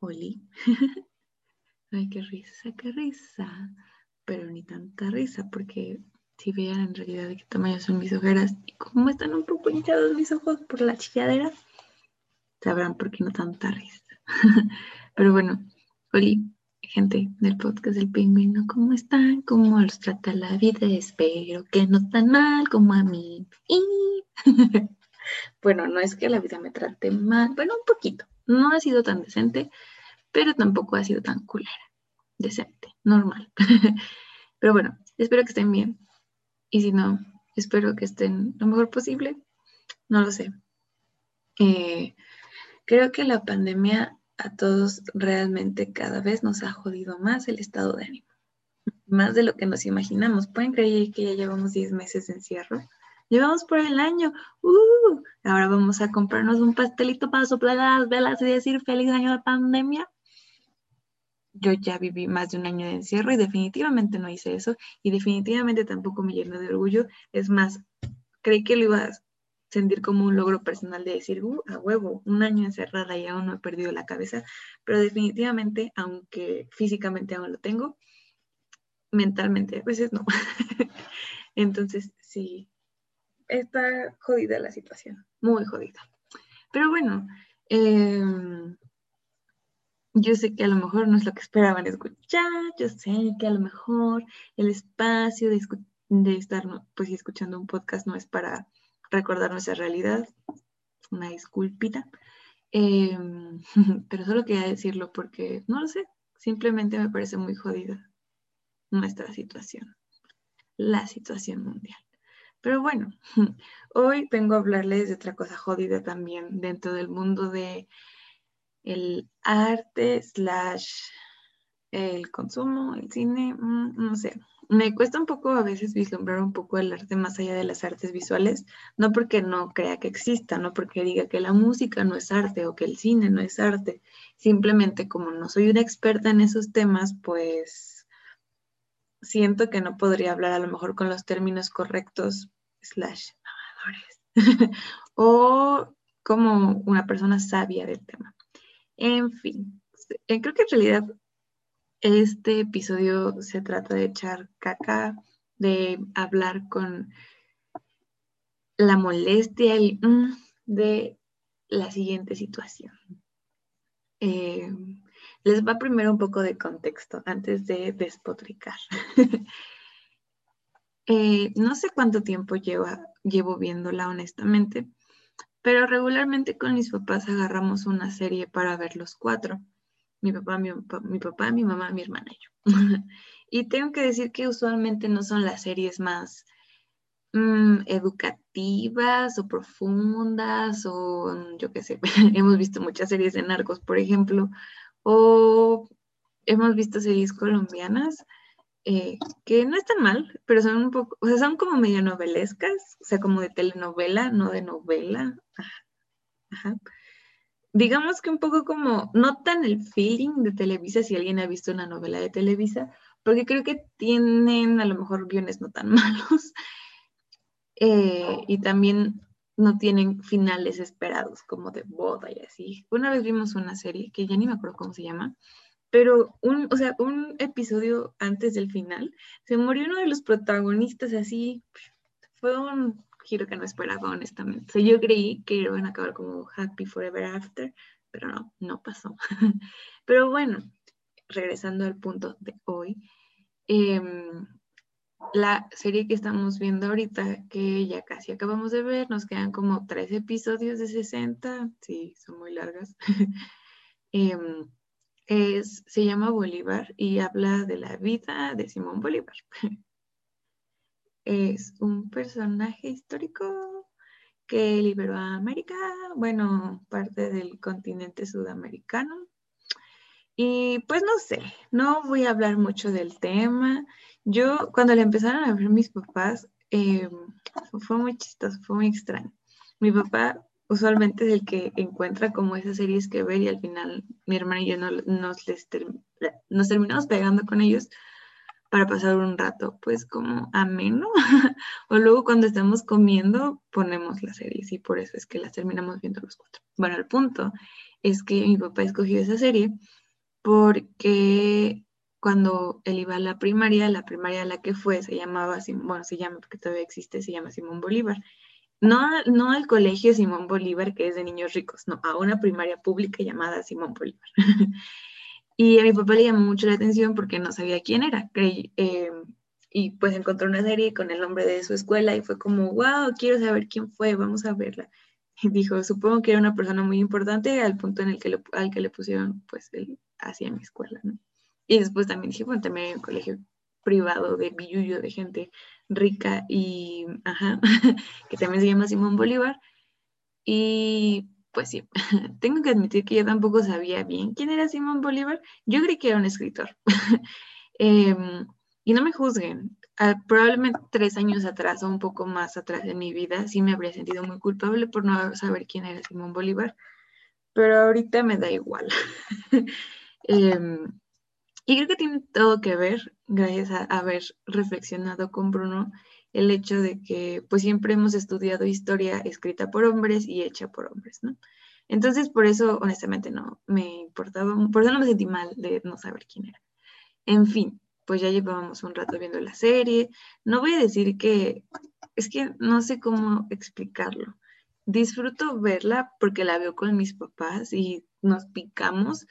Oli. Ay, qué risa, qué risa. Pero ni tanta risa, porque si vean en realidad de qué tamaño son mis ojeras y cómo están un poco hinchados mis ojos por la chilladera, sabrán por qué no tanta risa. Pero bueno, Oli, gente del podcast del pingüino, ¿cómo están? ¿Cómo los trata la vida? Espero que no tan mal como a mí. bueno, no es que la vida me trate mal, bueno, un poquito. No ha sido tan decente, pero tampoco ha sido tan culera. Decente, normal. pero bueno, espero que estén bien. Y si no, espero que estén lo mejor posible. No lo sé. Eh, creo que la pandemia a todos realmente cada vez nos ha jodido más el estado de ánimo, más de lo que nos imaginamos. ¿Pueden creer que ya llevamos 10 meses de encierro? Llevamos por el año. Uh, ahora vamos a comprarnos un pastelito para soplar las velas y decir feliz año de pandemia. Yo ya viví más de un año de encierro y definitivamente no hice eso y definitivamente tampoco me lleno de orgullo. Es más, creí que lo iba a sentir como un logro personal de decir, uh, a huevo, un año encerrada y aún no he perdido la cabeza, pero definitivamente, aunque físicamente aún lo tengo, mentalmente a veces no. Entonces, sí, está jodida la situación, muy jodida. Pero bueno, em, yo sé que a lo mejor no es lo que esperaban escuchar, yo sé que a lo mejor el espacio de, estar pues escuchando un podcast no es para recordar nuestra realidad. Una disculpita. Em, pero solo quería decirlo porque, no lo sé, simplemente me parece muy jodida nuestra situación, la situación mundial. Pero bueno, hoy vengo a hablarles de otra cosa jodida también dentro del mundo de el arte slash el consumo, el cine, mm, no sé, me cuesta un poco a veces vislumbrar un poco el arte más allá de las artes visuales, no porque no crea que exista, no porque diga que la música no es arte o que el cine no es arte, simplemente como no soy una experta en esos temas, pues siento que no podría hablar a lo mejor con los términos correctos, slash, o como una persona sabia del tema. En fin, eh, creo que en realidad este episodio se trata de echar caca, de hablar con la molestia mm, de la siguiente situación. Eh, les va primero un poco de contexto antes de despotricar. Eh, no sé cuánto tiempo llevo viéndola honestamente, pero regularmente con mis papás agarramos una serie para ver los cuatro mi papá, mi, papá, mi mamá, mi hermana y yo. y tengo que decir que usualmente no son las series más mm, educativas o profundas o yo qué sé, hemos visto muchas series de narcos, por ejemplo, o hemos visto series colombianas eh, que no están mal, pero son un poco, o sea, son como medio novelescas, o sea, como de telenovela, no de novela. Digamos que un poco como, no tan el feeling de Televisa, si alguien ha visto una novela de Televisa, porque creo que tienen a lo mejor guiones no tan malos eh, y también no tienen finales esperados como de boda y así. Una vez vimos una serie que ya ni me acuerdo cómo se llama, pero un, o sea, un episodio antes del final se murió uno de los protagonistas así, fue un giro que no esperaba, honestamente. yo creí que iban a acabar como Happy Forever After, pero no, no pasó. pero bueno, regresando al punto de hoy, em, la serie que estamos viendo ahorita, que ya casi acabamos de ver, nos quedan como tres episodios de 60, sí, son muy largas. Em, es, se llama Bolívar y habla de la vida de Simón Bolívar. es un personaje histórico que liberó a América, bueno, parte del continente sudamericano. Y pues no sé, no voy a hablar mucho del tema. Yo cuando le empezaron a ver mis papás, em, fue muy chistoso, fue muy extraño. Mi papá usualmente es el que encuentra como esas series que ver y al final mi hermana y yo no, nos, nos terminamos pegando con ellos para pasar un rato, pues como ameno. o luego cuando estamos comiendo ponemos las series y por eso es que las terminamos viendo los cuatro. Bueno, el punto es que mi papá escogió esa serie porque cuando él iba a la primaria, la primaria a la que fue se llamaba, bueno, se llama porque todavía existe, se llama Simón Bolívar. No, no al colegio Simón Bolívar, que es de niños ricos, no, a una primaria pública llamada Simón Bolívar. y a mi papá le llamó mucho la atención porque no sabía quién era. Eh, y pues encontró una serie con el nombre de su escuela y fue como, wow, quiero saber quién fue, vamos a verla. Y dijo, supongo que era una persona muy importante al punto en el que al que le pusieron pues él hacia mi escuela. Y después también dije, bueno, también hay un colegio privado de billuyo, de gente rica y, ajá, que también se llama Simón Bolívar. Y pues sí, tengo que admitir que yo tampoco sabía bien quién era Simón Bolívar. Yo creí que era un escritor. Em, y no me juzguen, ah, probablemente tres años atrás o un poco más atrás de mi vida sí me habría sentido muy culpable por no saber quién era Simón Bolívar, pero ahorita me da igual. Em, y creo que tiene todo que ver, gracias a haber reflexionado con Bruno, el hecho de que pues siempre hemos estudiado historia escrita por hombres y hecha por hombres, ¿no? Entonces, por eso, honestamente, no me importaba, por eso no me sentí mal de no saber quién era. En fin, pues ya llevábamos un rato viendo la serie. No voy a decir que, es que no sé cómo explicarlo. Disfruto verla porque la veo con mis papás y nos picamos,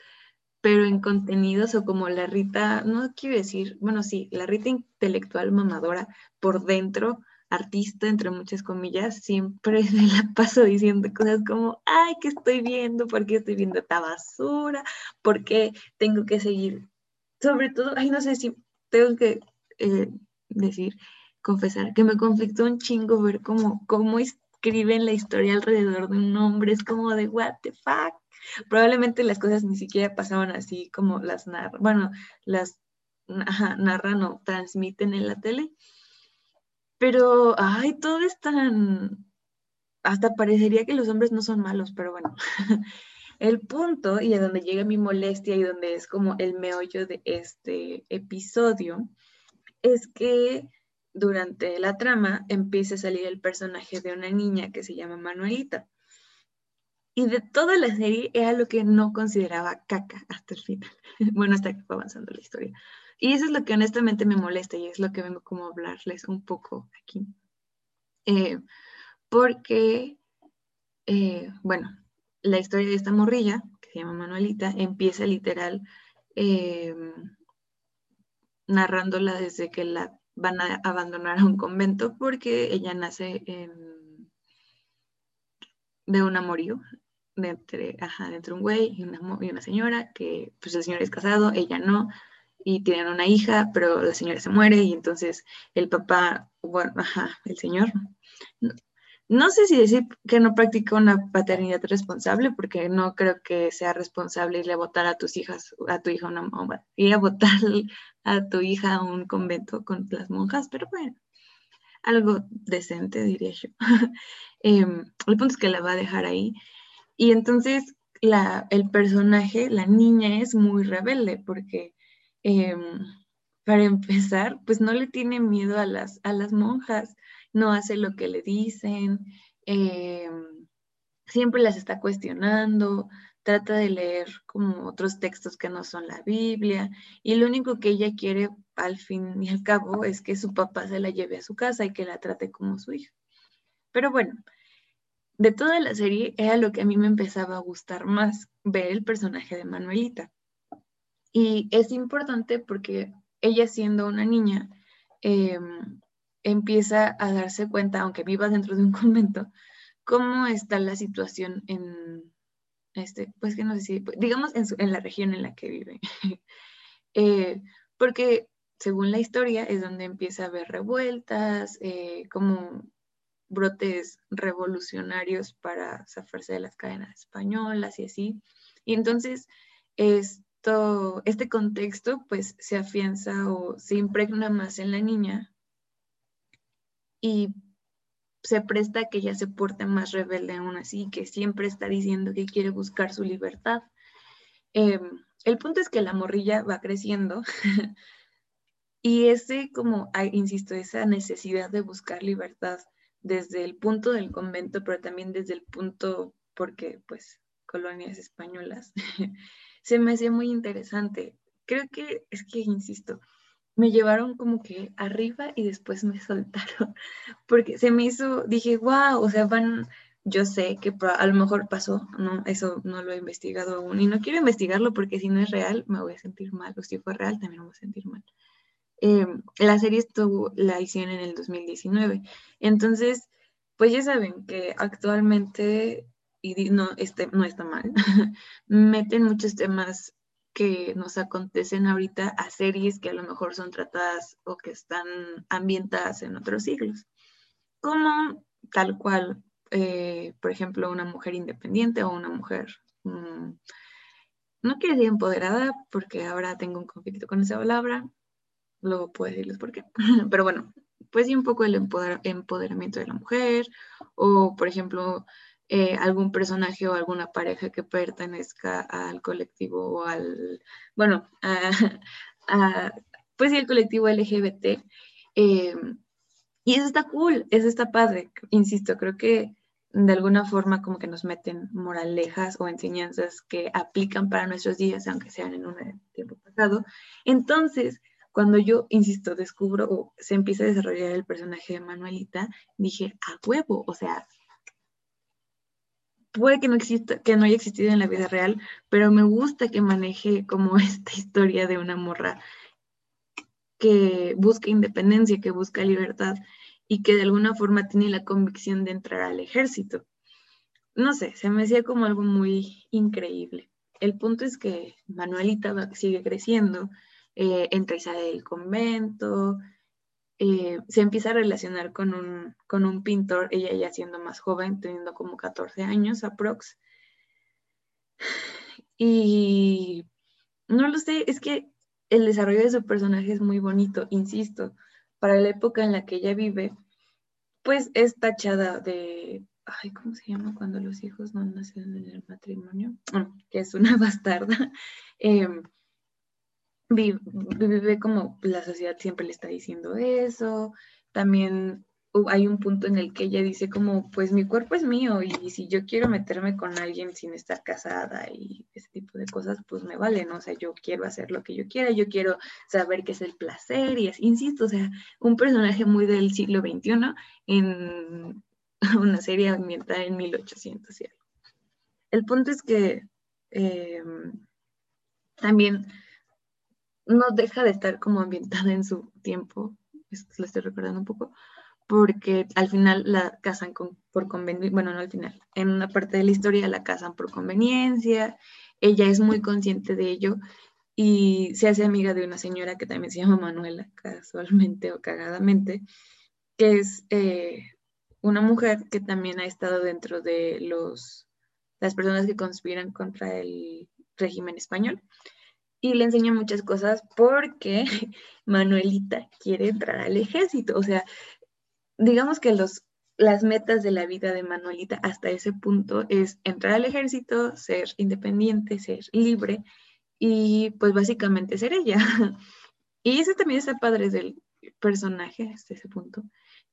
pero en contenidos o como la Rita, no quiero decir, bueno, sí, la Rita intelectual mamadora por dentro, artista, entre muchas comillas, siempre me la paso diciendo cosas como, ay, ¿qué estoy viendo? ¿Por qué estoy viendo esta basura? ¿Por qué tengo que seguir? Sobre todo, ay, no sé si tengo que eh, decir, confesar, que me conflictó un chingo ver cómo, cómo escriben la historia alrededor de un hombre, es como de, what the fuck, Probablemente las cosas ni siquiera pasaban así como las narran, bueno, las narran o transmiten en la tele. Pero, ay, todo es tan, hasta parecería que los hombres no son malos, pero bueno. El punto y a donde llega mi molestia y donde es como el meollo de este episodio es que durante la trama empieza a salir el personaje de una niña que se llama Manuelita. Y de toda la serie era lo que no consideraba caca hasta el final. bueno, hasta que fue avanzando la historia. Y eso es lo que honestamente me molesta y es lo que vengo como a hablarles un poco aquí. Eh, porque, eh, bueno, la historia de esta morrilla, que se llama Manuelita, empieza literal eh, narrándola desde que la van a abandonar a un convento porque ella nace de un amorío de entre, ajá, entre un güey y una, y una señora, que pues el señor es casado, ella no, y tienen una hija, pero la señora se muere y entonces el papá, bueno, ajá, el señor, no, sé si decir que no practica una paternidad responsable, porque no creo que sea responsable irle a votar a tus hijas, a tu hija una, ir a votar a tu hija a un convento con las monjas, pero bueno, algo decente, diría yo. Em, el punto es que la va a dejar ahí y entonces el personaje, la niña, es muy rebelde porque, em, para empezar, pues no le tiene miedo a las, a las monjas, no hace lo que le dicen, em, siempre las está cuestionando, trata de leer como otros textos que no son la Biblia, y lo único que ella quiere al fin y al cabo es que su papá se la lleve a su casa y que la trate como su hija. Pero bueno, de toda la serie era lo que a mí me empezaba a gustar más, ver el personaje de Manuelita. Y es importante porque ella siendo una niña, em, empieza a darse cuenta, aunque viva dentro de un convento, cómo está la situación en, este, pues que no sé si, digamos, en, la región en la que vive. Eh, porque según la historia es donde empieza a haber revueltas, eh, como brotes revolucionarios para zafarse de las cadenas españolas y así. Y entonces esto, este contexto pues se afianza o se impregna más en la niña y se presta a que ella se porte más rebelde aún así, que siempre está diciendo que quiere buscar su libertad. Em, el punto es que la morrilla va creciendo Y ese, como, insisto, esa necesidad de buscar libertad desde el punto del convento, pero también desde el punto, porque pues colonias españolas, se me hacía muy interesante. Creo que es que, insisto, me llevaron como que arriba y después me soltaron, porque se me hizo, dije, wow, o sea, van, yo sé que a lo mejor pasó, no, eso no lo he investigado aún y no quiero investigarlo porque si no es real me voy a sentir mal, o si fue real también me voy a sentir mal. Em, la serie estuvo, la hicieron en el 2019, entonces, pues ya saben que actualmente, y no, este, no está mal, meten muchos temas que nos acontecen ahorita a series que a lo mejor son tratadas o que están ambientadas en otros siglos, como tal cual, eh, por ejemplo, una mujer independiente o una mujer, mm, no quiero decir empoderada porque ahora tengo un conflicto con esa palabra, luego puedo decirles por qué, pero bueno, pues sí un poco el empoderamiento de la mujer o, por ejemplo, eh, algún personaje o alguna pareja que pertenezca al colectivo o al, bueno, a, pues sí, el colectivo LGBT. Eh, y eso está cool, eso está padre, insisto, creo que de alguna forma como que nos meten moralejas o enseñanzas que aplican para nuestros días, aunque sean en un tiempo pasado. Entonces, cuando yo, insisto, descubro o se empieza a desarrollar el personaje de Manuelita, dije, a huevo, o sea, puede que no exista, que no haya existido en la vida real, pero me gusta que maneje como esta historia de una morra que busca independencia, que busca libertad y que de alguna forma tiene la convicción de entrar al ejército. No sé, se me hacía como algo muy increíble. El punto es que Manuelita sigue creciendo, eh, entra y sale del convento, eh, se empieza a relacionar con un, con un pintor, ella ya siendo más joven, teniendo como 14 años aprox. Y no lo sé, es que el desarrollo de su personaje es muy bonito, insisto, para la época en la que ella vive, pues es tachada de, ay, ¿cómo se llama cuando los hijos no nacen en el matrimonio? que es una bastarda. Em, vive, como la sociedad siempre le está diciendo eso. También hay un punto en el que ella dice como, pues mi cuerpo es mío y si yo quiero meterme con alguien sin estar casada y ese tipo de cosas, pues me vale, ¿no? O sea, yo quiero hacer lo que yo quiera, yo quiero saber qué es el placer y es, insisto, o sea, un personaje muy del siglo XXI en una serie ambientada en 1800 y algo. El punto es que em, también no deja de estar como ambientada en su tiempo, lo estoy recordando un poco, porque al final la casan por conveniencia, bueno, no al final, en una parte de la historia la casan por conveniencia, ella es muy consciente de ello y se hace amiga de una señora que también se llama Manuela, casualmente o cagadamente, que es eh, una mujer que también ha estado dentro de los, las personas que conspiran contra el régimen español y le enseña muchas cosas porque Manuelita quiere entrar al ejército. O sea, digamos que los, las metas de la vida de Manuelita hasta ese punto es entrar al ejército, ser independiente, ser libre y pues básicamente ser ella. Y eso también está padre del personaje hasta ese punto,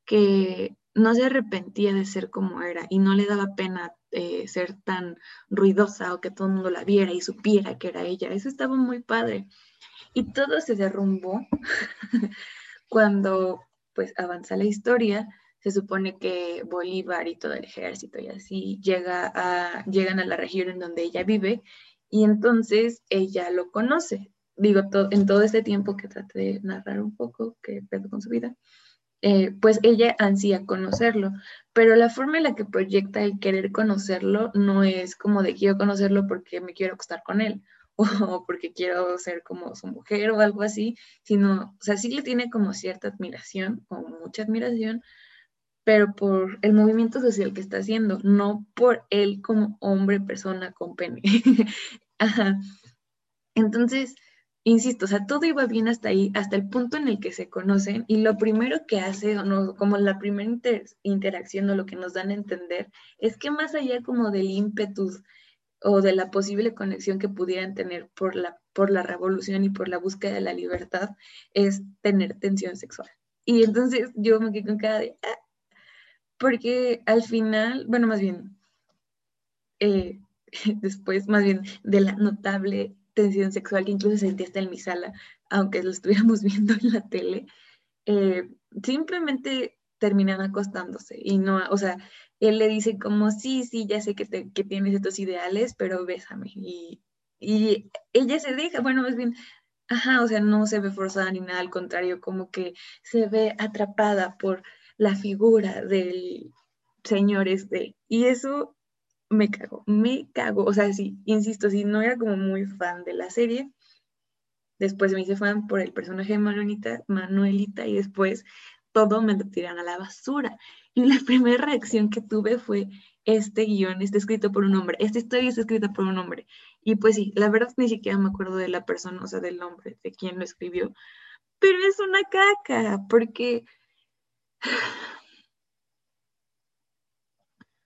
que no se arrepentía de ser como era y no le daba pena eh, ser tan ruidosa o que todo el mundo la viera y supiera que era ella. Eso estaba muy padre. Y todo se derrumbó cuando pues avanza la historia. Se supone que Bolívar y todo el ejército y así llega a, llegan a la región en donde ella vive y entonces ella lo conoce. Digo, en todo este tiempo que traté de narrar un poco que pedo con su vida, eh, pues ella ansía conocerlo, pero la forma en la que proyecta el querer conocerlo no es como de quiero conocerlo porque me quiero acostar con él o porque quiero ser como su mujer o algo así, sino, o sea, sí le tiene como cierta admiración o mucha admiración, pero por el movimiento social que está haciendo, no por él como hombre, persona con pene. Entonces, insisto, o sea, todo iba bien hasta ahí, hasta el punto en el que se conocen y lo primero que hace, como la primera interacción o lo que nos dan a entender, es que más allá como del ímpetu o de la posible conexión que pudieran tener por la por la revolución y por la búsqueda de la libertad es tener tensión sexual. Y entonces yo me quedé con cada día, ah", porque al final, bueno, más bien, eh, después, más bien, de la notable tensión sexual que incluso sentí hasta en mi sala, aunque lo estuviéramos viendo en la tele, eh, simplemente terminan acostándose y no, o sea, él le dice como, sí, sí, ya sé que, tienes estos ideales, pero bésame. Y, y ella se deja, bueno, más bien, ajá, o sea, no se ve forzada ni nada, al contrario, como que se ve atrapada por la figura del señor este. Y eso me cago, me cago. O sea, sí, insisto, si no era como muy fan de la serie, después me hice fan por el personaje de Manuelita, Manuelita y después todo me lo tiran a la basura. Y la primera reacción que tuve fue, este guion está escrito por un hombre, esta historia está escrita por un hombre. Y pues sí, la verdad ni siquiera me acuerdo de la persona, o sea, del nombre, de quién lo escribió. Pero es una caca, porque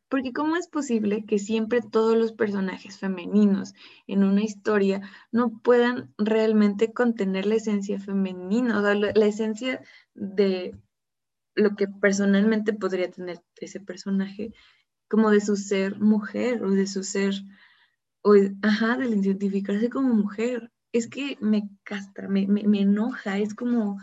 Porque ¿cómo es posible que siempre todos los personajes femeninos en una historia no puedan realmente contener la esencia femenina, o sea, la, esencia de lo que personalmente podría tener ese personaje, como de su ser mujer o de su ser, o, ajá, de identificarse como mujer? Es que me castra, me, me enoja, es como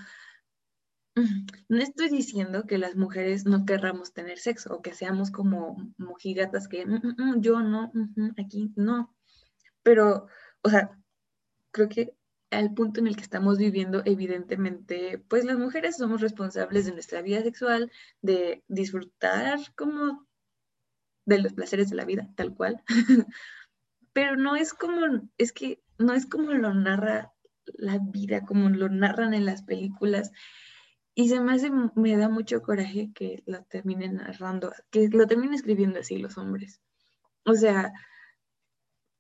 no estoy diciendo que las mujeres no querramos tener sexo o que seamos como mojigatas que mm, mm, mm, yo no, aquí no. Pero, o sea, creo que al punto en el que estamos viviendo, evidentemente, pues las mujeres somos responsables de nuestra vida sexual, de disfrutar como de los placeres de la vida, tal cual. Pero no es como, es que no es como lo narra la vida, como lo narran en las películas y se me hace, me da mucho coraje que lo terminen narrando, que lo terminen escribiendo así los hombres. O sea,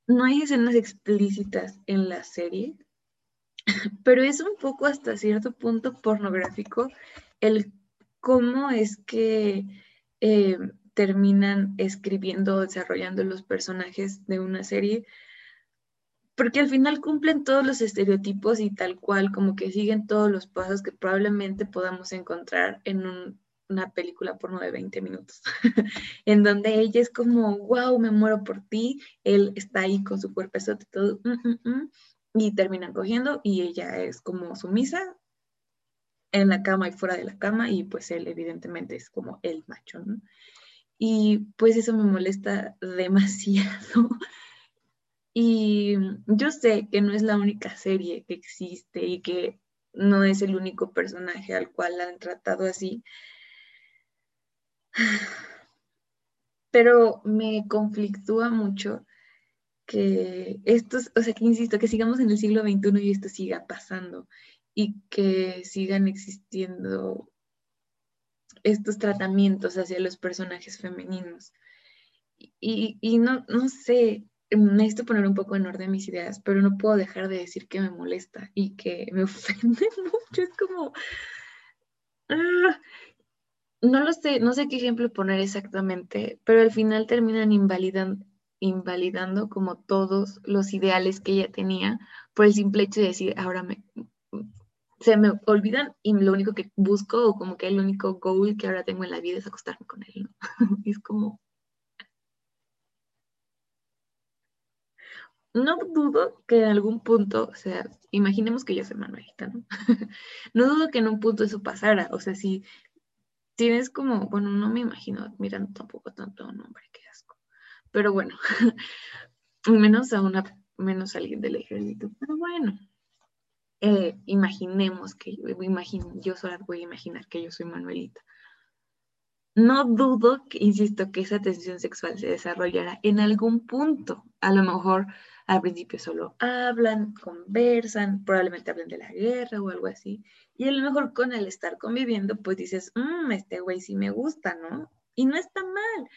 no hay escenas explícitas en la serie, pero es un poco hasta cierto punto pornográfico el cómo es que eh, terminan escribiendo, desarrollando los personajes de una serie porque al final cumplen todos los estereotipos y tal cual, como que siguen todos los pasos que probablemente podamos encontrar en una película porno de 20 minutos, en donde ella es como, wow, me muero por ti, él está ahí con su cuerpo y todo, mm, mm, mm", y terminan cogiendo y ella es como sumisa en la cama y fuera de la cama y pues él evidentemente es como el macho, ¿no? Y pues eso me molesta demasiado y yo sé que no es la única serie que existe y que no es el único personaje al cual han tratado así. Pero me conflictúa mucho que estos, o sea, que insisto, que sigamos en el siglo XXI y esto siga pasando y que sigan existiendo estos tratamientos hacia los personajes femeninos. Y, y no, no sé, necesito poner un poco en orden mis ideas, pero no puedo dejar de decir que me molesta y que me ofende mucho. Es como... Ah, no lo sé, no sé qué ejemplo poner exactamente, pero al final terminan invalidando, invalidando como todos los ideales que ella tenía por el simple hecho de decir, ahora me, se me olvidan y lo único que busco o como que el único goal que ahora tengo en la vida es acostarme con él, ¿no? es como, no dudo que en algún punto, o sea, imaginemos que yo soy Manuelita, ¿no? no dudo que en un punto eso pasara, o sea, si tienes como, bueno, no me imagino mirando tampoco tanto a un hombre, qué asco, pero bueno, menos a una, menos a alguien del ejército, pero bueno, eh, imaginemos que yo, yo solo voy a imaginar que yo soy Manuelita. No dudo, que, insisto, que esa tensión sexual se desarrollará en algún punto. A lo mejor al principio solo hablan, conversan, probablemente hablen de la guerra o algo así. Y a lo mejor con el estar conviviendo, pues dices, mmm, este güey sí me gusta, ¿no? Y no está mal.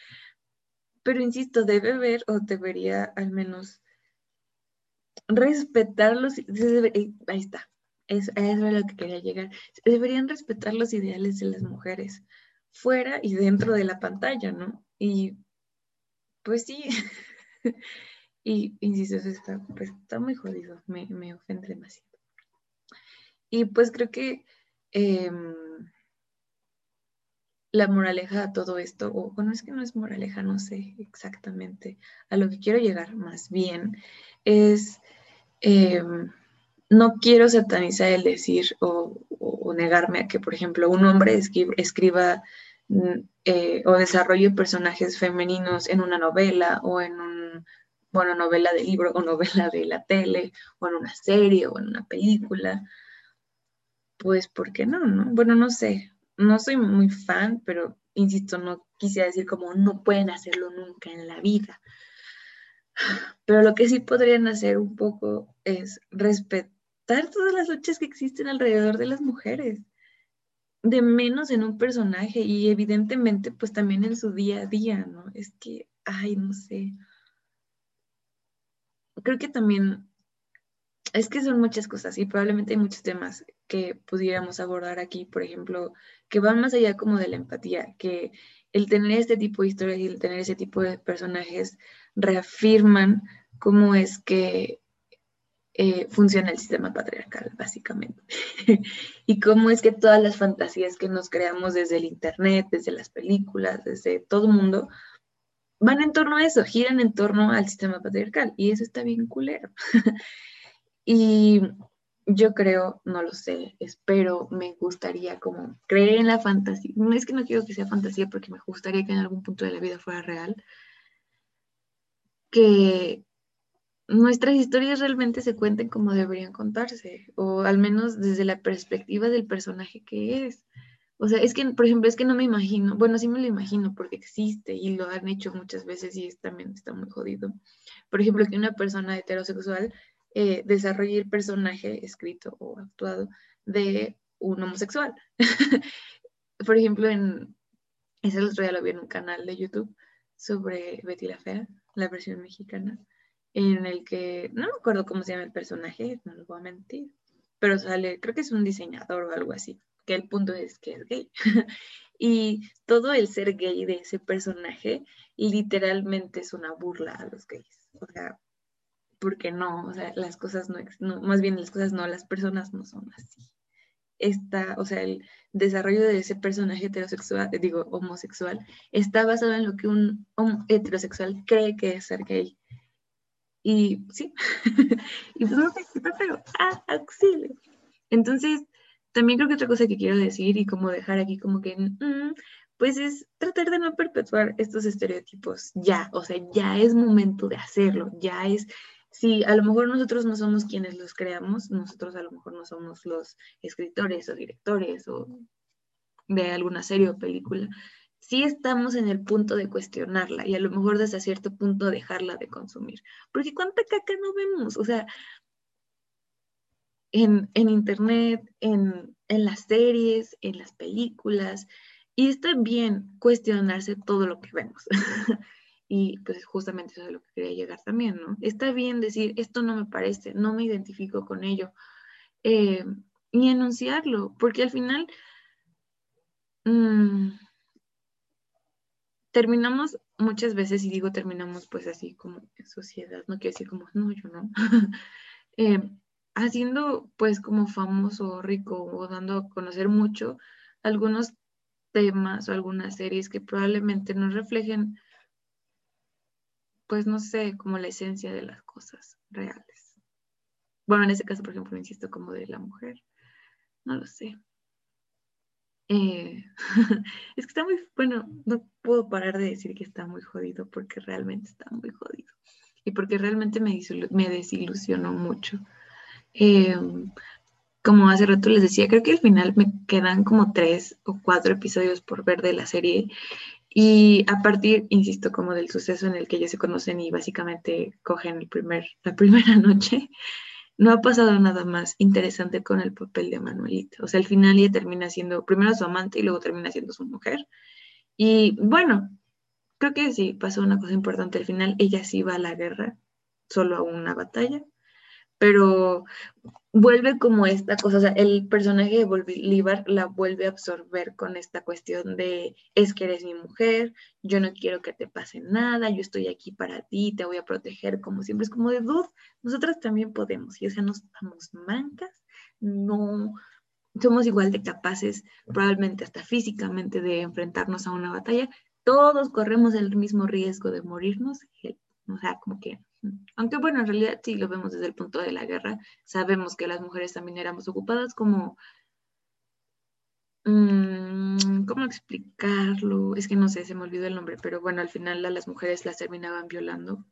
Pero insisto, debe ver o debería al menos respetar los... Eh, ahí está. Es, es lo que quería llegar. Deberían respetar los ideales de las mujeres fuera y dentro de la pantalla, ¿no? Y pues sí, Y insisto, eso está, pues, está muy jodido, me, me ofende demasiado. Y pues creo que em, la moraleja a todo esto, o bueno, es que no es moraleja, no sé exactamente a lo que quiero llegar más bien, es, em, no quiero satanizar el decir o, negarme a que, por ejemplo, un hombre escriba, mm, eh, o desarrolle personajes femeninos en una novela o en un, bueno, novela de libro o novela de la tele o en una serie o en una película. Pues, ¿por qué no? no? Bueno, no sé, no soy muy fan, pero insisto, no quisiera decir como no pueden hacerlo nunca en la vida. Pero lo que sí podrían hacer un poco es respetar todas las luchas que existen alrededor de las mujeres, de menos en un personaje y evidentemente pues también en su día a día, ¿no? Es que, ay, no sé. Creo que también es que son muchas cosas y probablemente hay muchos temas que pudiéramos abordar aquí, por ejemplo, que van más allá como de la empatía, que el tener este tipo de historias y el tener ese tipo de personajes reafirman cómo es que eh, funciona el sistema patriarcal, básicamente. y cómo es que todas las fantasías que nos creamos desde el Internet, desde las películas, desde todo el mundo, van en torno a eso, giran en torno al sistema patriarcal. Y eso está bien culero. Y yo creo, no lo sé, espero, me gustaría como creer en la fantasía. No es que no quiero que sea fantasía porque me gustaría que en algún punto de la vida fuera real. Que nuestras historias realmente se cuenten como deberían contarse, o al menos desde la perspectiva del personaje que es. O sea, es que, por ejemplo, es que no me imagino, bueno, sí me lo imagino porque existe y lo han hecho muchas veces y también está muy jodido. Por ejemplo, que una persona heterosexual eh, desarrolle el personaje escrito o actuado de un homosexual. Por ejemplo, en ese otro día lo vi en un canal de YouTube sobre Betty la Fea, la versión mexicana, en el que no me acuerdo cómo se llama el personaje, no lo voy a mentir, pero sale, creo que es un diseñador o algo así, que el punto es que es gay. y todo el ser gay de ese personaje literalmente es una burla a los gays. O sea, porque no, o sea, las cosas no, más bien las cosas no, las personas no son así. Está, o sea, el desarrollo de ese personaje heterosexual, digo, homosexual, está basado en lo que un heterosexual cree que es ser gay. Y sí, y pues no pero ah, auxilio. Entonces, también creo que otra cosa que quiero decir y como dejar aquí como que, mm, pues es tratar de no perpetuar estos estereotipos ya, o sea, ya es momento de hacerlo, ya es si a lo mejor nosotros no somos quienes los creamos, nosotros a lo mejor no somos los escritores o directores o de alguna serie o película, sí estamos en el punto de cuestionarla y a lo mejor desde cierto punto dejarla de consumir. Porque cuánta caca no vemos, o sea, en, internet, en, en las series, en las películas, y está bien cuestionarse todo lo que vemos. Y pues justamente eso es lo que quería llegar también, ¿no? Está bien decir, esto no me parece, no me identifico con ello, eh, y enunciarlo, porque al final mm, terminamos muchas veces, y digo terminamos pues así como en sociedad, no quiero decir como, no, yo no, eh, haciendo pues como famoso, rico o dando a conocer mucho algunos temas o algunas series que probablemente no reflejen pues no sé, como la esencia de las cosas reales. Bueno, en ese caso, por ejemplo, insisto, como de la mujer. No lo sé. Eh, es que está muy, bueno, no puedo parar de decir que está muy jodido porque realmente está muy jodido. Y porque realmente me, me desilusionó mucho. Em, como hace rato les decía, creo que al final me quedan como tres o cuatro episodios por ver de la serie y a partir, insisto, como del suceso en el que ellos se conocen y básicamente cogen el primer, la primera noche, no ha pasado nada más interesante con el papel de Manuelita. O sea, al final ella termina siendo primero su amante y luego termina siendo su mujer. Y bueno, creo que sí, pasó una cosa importante. Al final ella sí va a la guerra, solo a una batalla, pero vuelve como esta cosa, o sea, el personaje de Bolívar la vuelve a absorber con esta cuestión de, es que eres mi mujer, yo no quiero que te pase nada, yo estoy aquí para ti, te voy a proteger, como siempre, es como de, dude, nosotras también podemos, y o sea, no estamos mancas, no somos igual de capaces, probablemente hasta físicamente, de enfrentarnos a una batalla, todos corremos el mismo riesgo de morirnos, o sea, como que aunque bueno, en realidad sí lo vemos desde el punto de la guerra, sabemos que las mujeres también éramos ocupadas como... Mm, ¿Cómo explicarlo? Es que no sé, se me olvidó el nombre, pero bueno, al final las mujeres las terminaban violando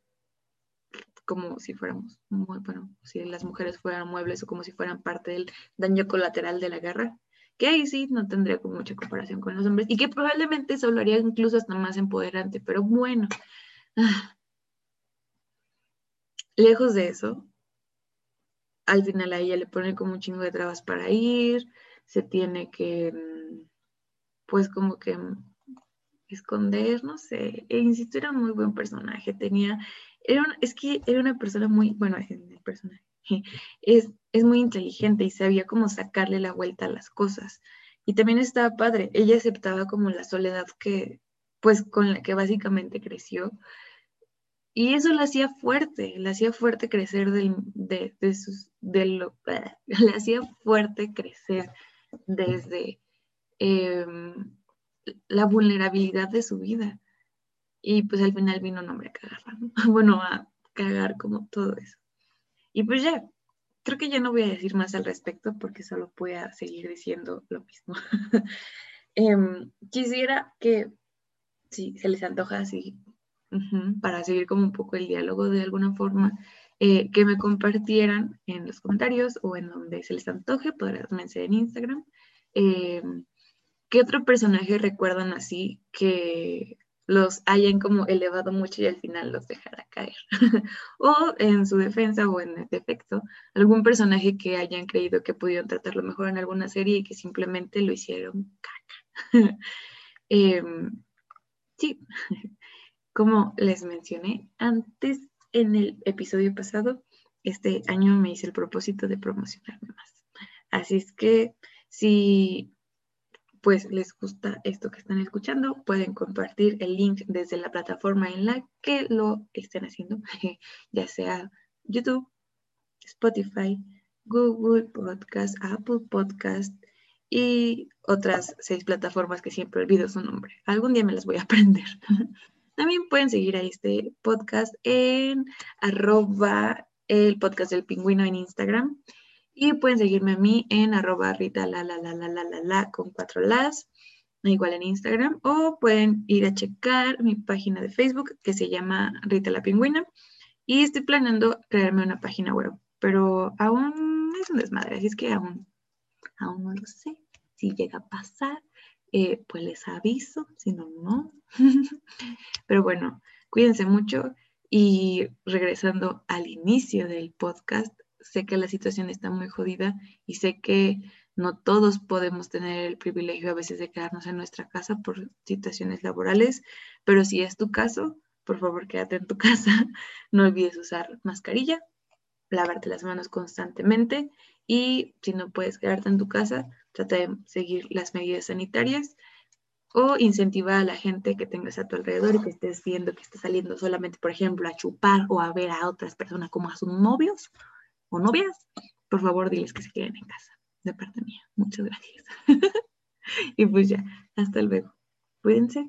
como si fuéramos, bueno, si las mujeres fueran muebles o como si fueran parte del daño colateral de la guerra, que ahí sí no tendría mucha comparación con los hombres y que probablemente eso lo haría incluso hasta más empoderante, pero bueno, ah, Lejos de eso, al final a ella le ponen como un chingo de trabas para ir, se tiene que, mm, pues como que mm, esconder, no sé, e insisto, era un muy buen personaje, tenía, era es que era una persona muy, bueno, el personaje, es, es muy inteligente y sabía cómo sacarle la vuelta a las cosas. Y también estaba padre, ella aceptaba como la soledad que, pues con la que básicamente creció, y eso la hacía fuerte, la hacía fuerte crecer del, de, de sus, de lo, le hacía fuerte crecer desde em, la vulnerabilidad de su vida. Y pues al final vino un hombre a cagarla, Bueno, a cagar como todo eso. Y pues ya, creo que ya no voy a decir más al respecto porque solo voy a seguir diciendo lo mismo. Em, quisiera que, si se les antoja, si para seguir como un poco el diálogo de alguna forma, eh, que me compartieran en los comentarios o en donde se les antoje, podrán ser en Instagram. Eh, ¿Qué otro personaje recuerdan así que los hayan como elevado mucho y al final los dejara caer? o en su defensa o en defecto, algún personaje que hayan creído que pudieron tratarlo mejor en alguna serie y que simplemente lo hicieron caca. Em, sí, como les mencioné antes en el episodio pasado, este año me hice el propósito de promocionarme más. Así es que si pues les gusta esto que están escuchando, pueden compartir el link desde la plataforma en la que lo estén haciendo, ya sea YouTube, Spotify, Google Podcast, Apple Podcast y otras seis plataformas que siempre olvido su nombre. Algún día me las voy a aprender. También pueden seguir a este podcast en arroba el podcast del pingüino en Instagram. Y pueden seguirme a mí en arroba rita la la la la la la la con cuatro las, igual en Instagram. O pueden ir a checar mi página de Facebook que se llama Rita la Pingüina. Y estoy planeando crearme una página web, pero aún es un desmadre, así es que aún, aún no lo sé. Si llega a pasar, eh, pues les aviso, si no, no. Pero bueno, cuídense mucho y regresando al inicio del podcast, sé que la situación está muy jodida y sé que no todos podemos tener el privilegio a veces de quedarnos en nuestra casa por situaciones laborales, pero si es tu caso, por favor quédate en tu casa, no olvides usar mascarilla, lavarte las manos constantemente y si no puedes quedarte en tu casa, trata de seguir las medidas sanitarias o incentivar a la gente que tengas a tu alrededor y que estés viendo que está saliendo solamente, por ejemplo, a chupar o a ver a otras personas como a sus novios o novias, por favor diles que se queden en casa, de parte mía. Muchas gracias. y pues ya, hasta luego. Cuídense.